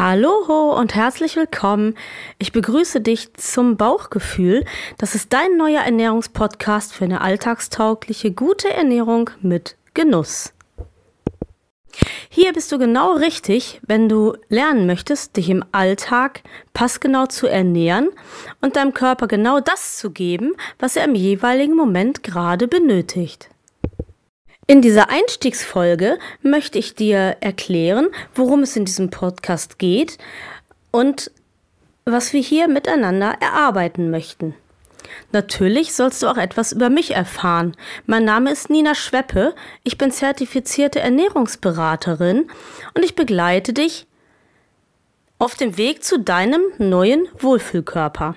Hallo und herzlich willkommen. Ich begrüße dich zum Bauchgefühl. Das ist dein neuer Ernährungspodcast für eine alltagstaugliche, gute Ernährung mit Genuss. Hier bist du genau richtig, wenn du lernen möchtest, dich im Alltag passgenau zu ernähren und deinem Körper genau das zu geben, was er im jeweiligen Moment gerade benötigt. In dieser Einstiegsfolge möchte ich dir erklären, worum es in diesem Podcast geht und was wir hier miteinander erarbeiten möchten. Natürlich sollst du auch etwas über mich erfahren. Mein Name ist Nina Schweppe, ich bin zertifizierte Ernährungsberaterin und ich begleite dich auf dem Weg zu deinem neuen Wohlfühlkörper.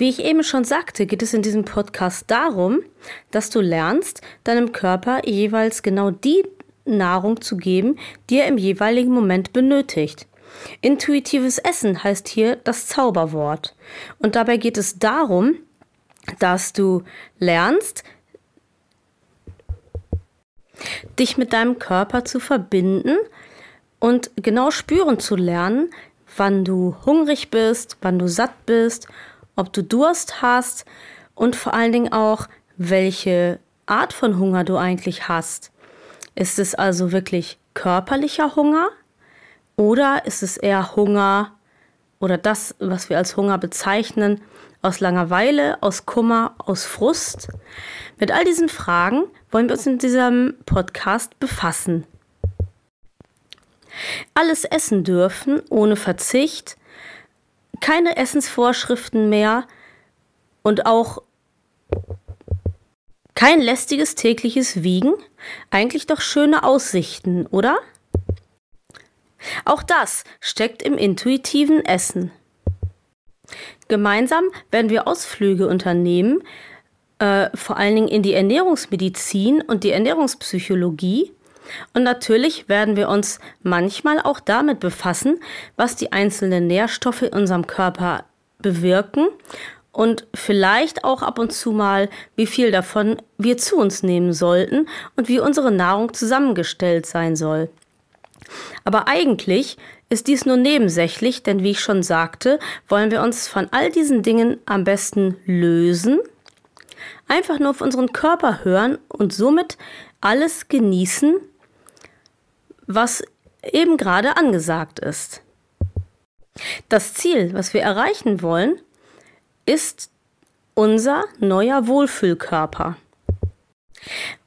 Wie ich eben schon sagte, geht es in diesem Podcast darum, dass du lernst, deinem Körper jeweils genau die Nahrung zu geben, die er im jeweiligen Moment benötigt. Intuitives Essen heißt hier das Zauberwort. Und dabei geht es darum, dass du lernst, dich mit deinem Körper zu verbinden und genau spüren zu lernen, wann du hungrig bist, wann du satt bist ob du Durst hast und vor allen Dingen auch, welche Art von Hunger du eigentlich hast. Ist es also wirklich körperlicher Hunger oder ist es eher Hunger oder das, was wir als Hunger bezeichnen, aus Langeweile, aus Kummer, aus Frust? Mit all diesen Fragen wollen wir uns in diesem Podcast befassen. Alles essen dürfen ohne Verzicht keine Essensvorschriften mehr und auch kein lästiges tägliches Wiegen. Eigentlich doch schöne Aussichten, oder? Auch das steckt im intuitiven Essen. Gemeinsam werden wir Ausflüge unternehmen, äh, vor allen Dingen in die Ernährungsmedizin und die Ernährungspsychologie und natürlich werden wir uns manchmal auch damit befassen, was die einzelnen Nährstoffe in unserem Körper bewirken und vielleicht auch ab und zu mal, wie viel davon wir zu uns nehmen sollten und wie unsere Nahrung zusammengestellt sein soll. Aber eigentlich ist dies nur nebensächlich, denn wie ich schon sagte, wollen wir uns von all diesen Dingen am besten lösen, einfach nur auf unseren Körper hören und somit alles genießen, was eben gerade angesagt ist. Das Ziel, was wir erreichen wollen, ist unser neuer Wohlfühlkörper.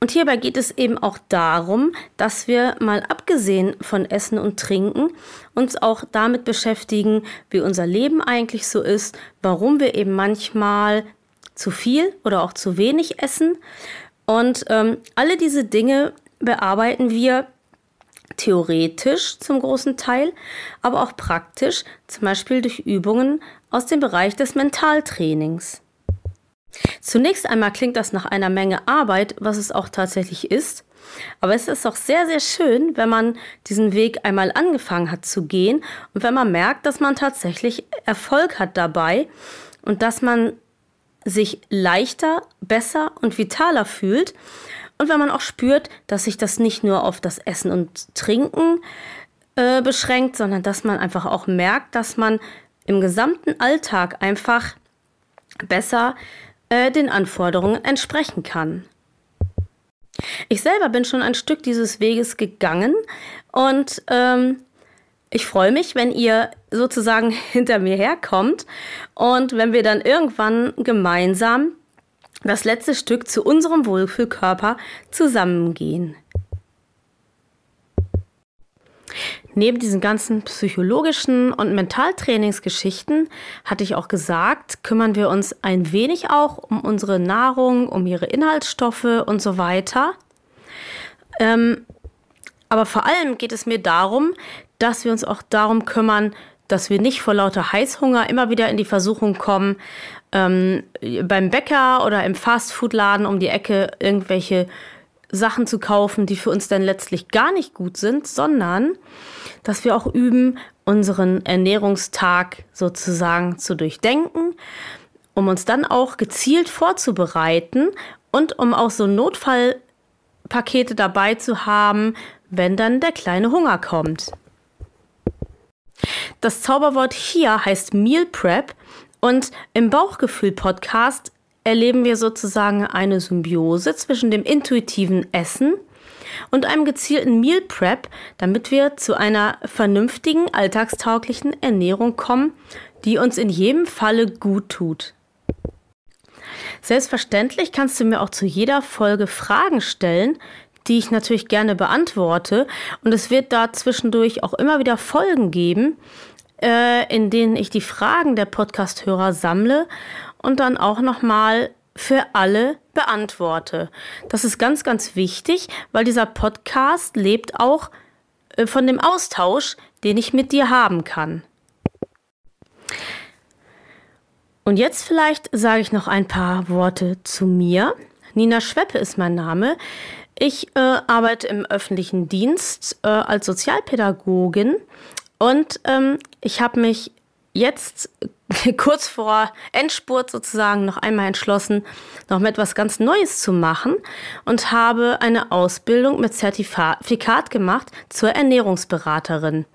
Und hierbei geht es eben auch darum, dass wir mal abgesehen von Essen und Trinken uns auch damit beschäftigen, wie unser Leben eigentlich so ist, warum wir eben manchmal zu viel oder auch zu wenig essen. Und ähm, alle diese Dinge bearbeiten wir theoretisch zum großen Teil, aber auch praktisch, zum Beispiel durch Übungen aus dem Bereich des Mentaltrainings. Zunächst einmal klingt das nach einer Menge Arbeit, was es auch tatsächlich ist. Aber es ist auch sehr, sehr schön, wenn man diesen Weg einmal angefangen hat zu gehen und wenn man merkt, dass man tatsächlich Erfolg hat dabei und dass man sich leichter, besser und vitaler fühlt und wenn man auch spürt, dass sich das nicht nur auf das Essen und Trinken äh, beschränkt, sondern dass man einfach auch merkt, dass man im gesamten Alltag einfach besser äh, den Anforderungen entsprechen kann. Ich selber bin schon ein Stück dieses Weges gegangen und ähm, ich freue mich, wenn ihr sozusagen hinter mir herkommt und wenn wir dann irgendwann gemeinsam das letzte Stück zu unserem Wohlfühlkörper zusammengehen. Neben diesen ganzen psychologischen und Mentaltrainingsgeschichten hatte ich auch gesagt, kümmern wir uns ein wenig auch um unsere Nahrung, um ihre Inhaltsstoffe und so weiter. Ähm, aber vor allem geht es mir darum, dass wir uns auch darum kümmern, dass wir nicht vor lauter Heißhunger immer wieder in die Versuchung kommen, ähm, beim Bäcker oder im Fastfood-Laden um die Ecke irgendwelche Sachen zu kaufen, die für uns dann letztlich gar nicht gut sind, sondern dass wir auch üben, unseren Ernährungstag sozusagen zu durchdenken, um uns dann auch gezielt vorzubereiten und um auch so Notfallpakete dabei zu haben, wenn dann der kleine Hunger kommt. Das Zauberwort hier heißt Meal Prep und im Bauchgefühl-Podcast erleben wir sozusagen eine Symbiose zwischen dem intuitiven Essen und einem gezielten Meal Prep, damit wir zu einer vernünftigen, alltagstauglichen Ernährung kommen, die uns in jedem Falle gut tut. Selbstverständlich kannst du mir auch zu jeder Folge Fragen stellen, die ich natürlich gerne beantworte. Und es wird da zwischendurch auch immer wieder Folgen geben, äh, in denen ich die Fragen der Podcast-Hörer sammle und dann auch nochmal für alle beantworte. Das ist ganz, ganz wichtig, weil dieser Podcast lebt auch äh, von dem Austausch, den ich mit dir haben kann. Und jetzt vielleicht sage ich noch ein paar Worte zu mir. Nina Schweppe ist mein Name. Ich äh, arbeite im öffentlichen Dienst äh, als Sozialpädagogin und ähm, ich habe mich jetzt kurz vor Endspurt sozusagen noch einmal entschlossen, noch mal etwas ganz Neues zu machen und habe eine Ausbildung mit Zertifikat gemacht zur Ernährungsberaterin.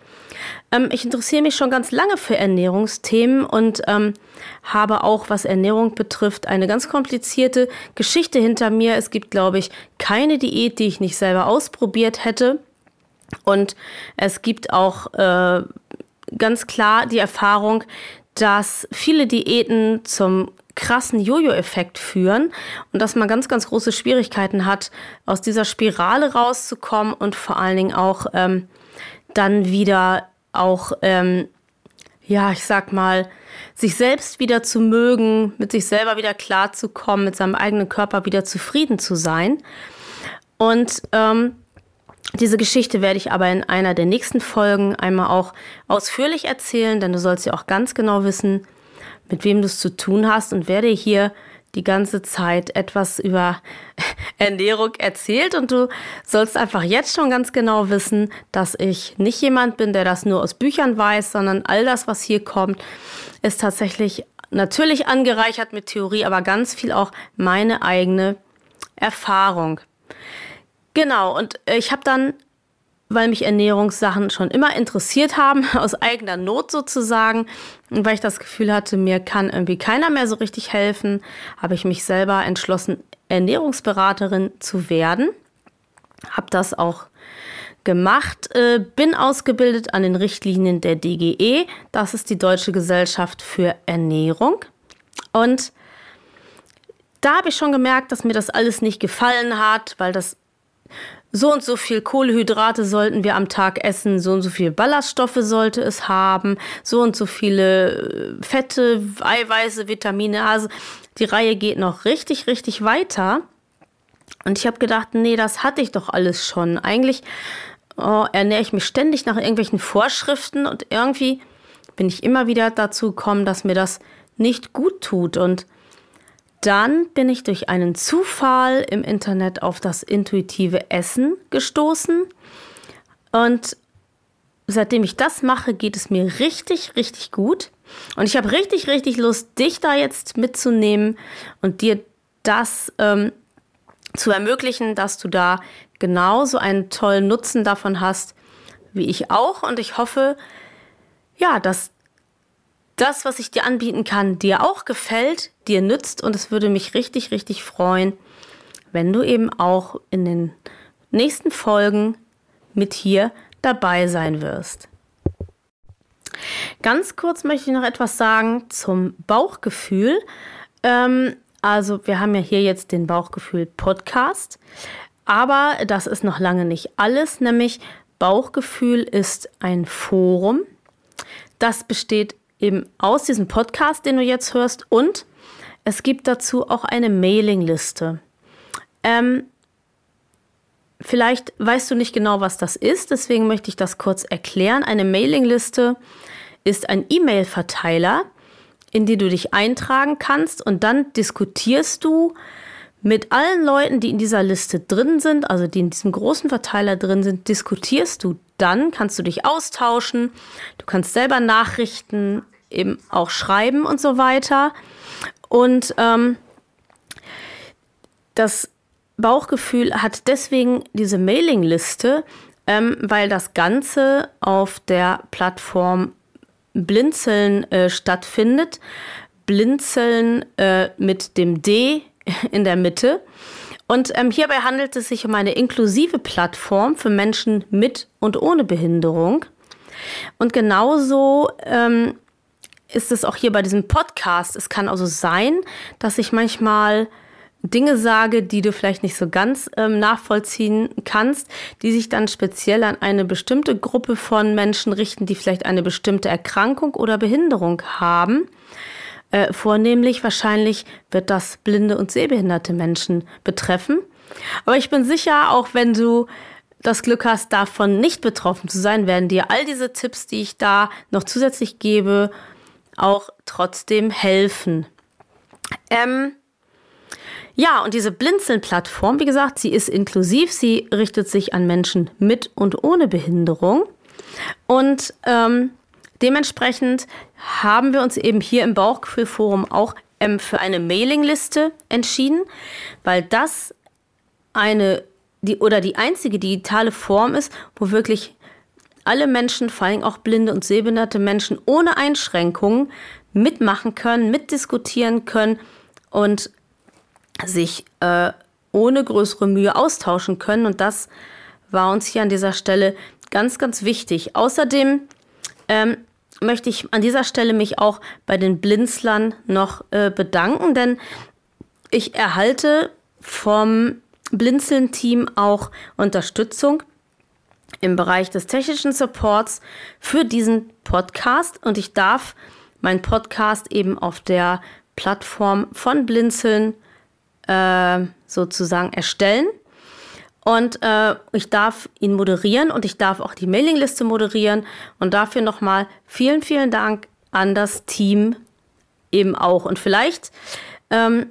Ähm, ich interessiere mich schon ganz lange für Ernährungsthemen und ähm, habe auch, was Ernährung betrifft, eine ganz komplizierte Geschichte hinter mir. Es gibt, glaube ich, keine Diät, die ich nicht selber ausprobiert hätte. Und es gibt auch äh, ganz klar die Erfahrung, dass viele Diäten zum krassen Jojo-Effekt führen und dass man ganz, ganz große Schwierigkeiten hat, aus dieser Spirale rauszukommen und vor allen Dingen auch ähm, dann wieder auch, ähm, ja, ich sag mal, sich selbst wieder zu mögen, mit sich selber wieder klarzukommen, mit seinem eigenen Körper wieder zufrieden zu sein. Und ähm, diese Geschichte werde ich aber in einer der nächsten Folgen einmal auch ausführlich erzählen, denn du sollst ja auch ganz genau wissen, mit wem du es zu tun hast und werde hier die ganze Zeit etwas über Ernährung erzählt und du sollst einfach jetzt schon ganz genau wissen, dass ich nicht jemand bin, der das nur aus Büchern weiß, sondern all das, was hier kommt, ist tatsächlich natürlich angereichert mit Theorie, aber ganz viel auch meine eigene Erfahrung. Genau, und ich habe dann, weil mich Ernährungssachen schon immer interessiert haben, aus eigener Not sozusagen, und weil ich das Gefühl hatte, mir kann irgendwie keiner mehr so richtig helfen, habe ich mich selber entschlossen, Ernährungsberaterin zu werden. Habe das auch gemacht, äh, bin ausgebildet an den Richtlinien der DGE, das ist die Deutsche Gesellschaft für Ernährung. Und da habe ich schon gemerkt, dass mir das alles nicht gefallen hat, weil das so und so viel Kohlenhydrate sollten wir am Tag essen, so und so viel Ballaststoffe sollte es haben, so und so viele äh, Fette, Eiweiße, Vitamine. Also die Reihe geht noch richtig, richtig weiter. Und ich habe gedacht, nee, das hatte ich doch alles schon. Eigentlich oh, ernähre ich mich ständig nach irgendwelchen Vorschriften und irgendwie bin ich immer wieder dazu gekommen, dass mir das nicht gut tut. Und dann bin ich durch einen Zufall im Internet auf das intuitive Essen gestoßen. Und seitdem ich das mache, geht es mir richtig, richtig gut. Und ich habe richtig, richtig Lust, dich da jetzt mitzunehmen und dir das ähm, zu ermöglichen, dass du da genauso einen tollen Nutzen davon hast, wie ich auch. Und ich hoffe, ja, dass das, was ich dir anbieten kann, dir auch gefällt, dir nützt und es würde mich richtig, richtig freuen, wenn du eben auch in den nächsten Folgen mit hier dabei sein wirst. Ganz kurz möchte ich noch etwas sagen zum Bauchgefühl. Ähm, also wir haben ja hier jetzt den Bauchgefühl-Podcast, aber das ist noch lange nicht alles, nämlich Bauchgefühl ist ein Forum. Das besteht eben aus diesem Podcast, den du jetzt hörst, und es gibt dazu auch eine Mailingliste. Ähm, Vielleicht weißt du nicht genau, was das ist, deswegen möchte ich das kurz erklären. Eine Mailingliste ist ein E-Mail-Verteiler, in die du dich eintragen kannst und dann diskutierst du mit allen Leuten, die in dieser Liste drin sind, also die in diesem großen Verteiler drin sind, diskutierst du dann, kannst du dich austauschen, du kannst selber Nachrichten eben auch schreiben und so weiter. Und ähm, das Bauchgefühl hat deswegen diese Mailingliste, ähm, weil das Ganze auf der Plattform Blinzeln äh, stattfindet. Blinzeln äh, mit dem D in der Mitte. Und ähm, hierbei handelt es sich um eine inklusive Plattform für Menschen mit und ohne Behinderung. Und genauso ähm, ist es auch hier bei diesem Podcast. Es kann also sein, dass ich manchmal Dinge sage, die du vielleicht nicht so ganz ähm, nachvollziehen kannst, die sich dann speziell an eine bestimmte Gruppe von Menschen richten, die vielleicht eine bestimmte Erkrankung oder Behinderung haben. Äh, vornehmlich wahrscheinlich wird das blinde und sehbehinderte Menschen betreffen. Aber ich bin sicher, auch wenn du das Glück hast, davon nicht betroffen zu sein, werden dir all diese Tipps, die ich da noch zusätzlich gebe, auch trotzdem helfen. Ähm, ja, und diese Blinzeln-Plattform, wie gesagt, sie ist inklusiv, sie richtet sich an Menschen mit und ohne Behinderung. Und ähm, dementsprechend haben wir uns eben hier im Bauchgefühlforum auch ähm, für eine Mailingliste entschieden, weil das eine die oder die einzige digitale Form ist, wo wirklich alle Menschen, vor allem auch blinde und sehbehinderte Menschen ohne Einschränkungen mitmachen können, mitdiskutieren können und sich äh, ohne größere Mühe austauschen können. Und das war uns hier an dieser Stelle ganz, ganz wichtig. Außerdem ähm, möchte ich an dieser Stelle mich auch bei den Blinzlern noch äh, bedanken, denn ich erhalte vom Blinzeln-Team auch Unterstützung im Bereich des technischen Supports für diesen Podcast und ich darf meinen Podcast eben auf der Plattform von Blinzeln äh, sozusagen erstellen. Und äh, ich darf ihn moderieren und ich darf auch die Mailingliste moderieren. Und dafür nochmal vielen, vielen Dank an das Team eben auch. Und vielleicht ähm,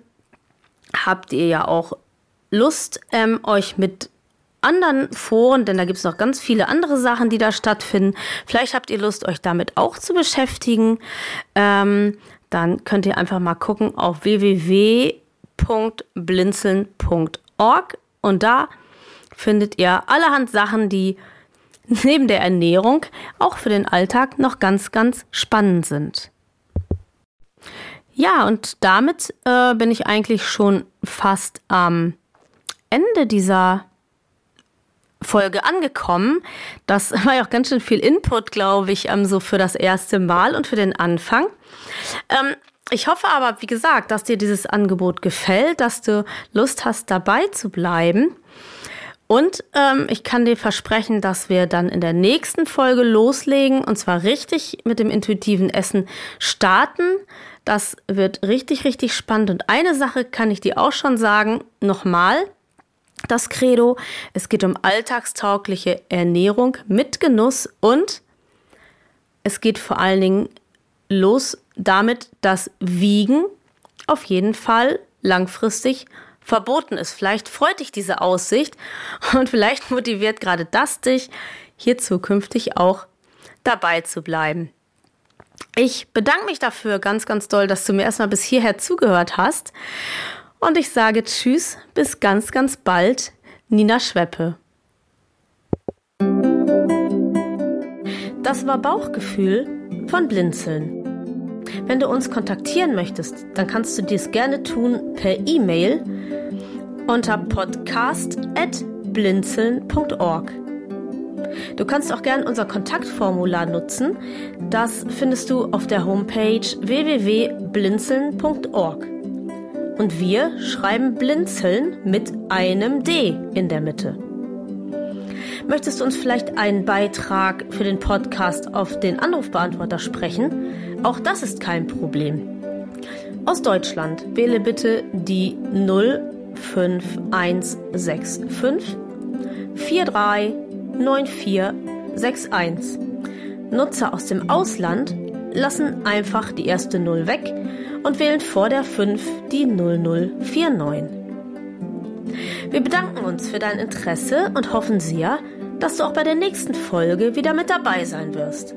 habt ihr ja auch Lust, ähm, euch mit anderen Foren, denn da gibt es noch ganz viele andere Sachen, die da stattfinden. Vielleicht habt ihr Lust, euch damit auch zu beschäftigen. Ähm, dann könnt ihr einfach mal gucken auf www www.blinzeln.org und da findet ihr allerhand Sachen, die neben der Ernährung auch für den Alltag noch ganz, ganz spannend sind. Ja, und damit äh, bin ich eigentlich schon fast am Ende dieser Folge angekommen. Das war ja auch ganz schön viel Input, glaube ich, ähm, so für das erste Mal und für den Anfang. Ähm, ich hoffe aber, wie gesagt, dass dir dieses Angebot gefällt, dass du Lust hast, dabei zu bleiben. Und ähm, ich kann dir versprechen, dass wir dann in der nächsten Folge loslegen und zwar richtig mit dem intuitiven Essen starten. Das wird richtig, richtig spannend. Und eine Sache kann ich dir auch schon sagen, nochmal, das Credo, es geht um alltagstaugliche Ernährung mit Genuss und es geht vor allen Dingen los damit, dass Wiegen auf jeden Fall langfristig verboten ist. Vielleicht freut dich diese Aussicht und vielleicht motiviert gerade das dich, hier zukünftig auch dabei zu bleiben. Ich bedanke mich dafür ganz, ganz doll, dass du mir erstmal bis hierher zugehört hast. Und ich sage Tschüss, bis ganz, ganz bald, Nina Schweppe. Das war Bauchgefühl von Blinzeln. Wenn du uns kontaktieren möchtest, dann kannst du dies gerne tun per E-Mail unter podcast.blinzeln.org. Du kannst auch gerne unser Kontaktformular nutzen. Das findest du auf der Homepage www.blinzeln.org. Und wir schreiben Blinzeln mit einem D in der Mitte. Möchtest du uns vielleicht einen Beitrag für den Podcast auf den Anrufbeantworter sprechen? Auch das ist kein Problem. Aus Deutschland wähle bitte die 05165 439461. Nutzer aus dem Ausland lassen einfach die erste 0 weg und wählen vor der 5 die 0049. Wir bedanken uns für dein Interesse und hoffen sehr, dass du auch bei der nächsten Folge wieder mit dabei sein wirst.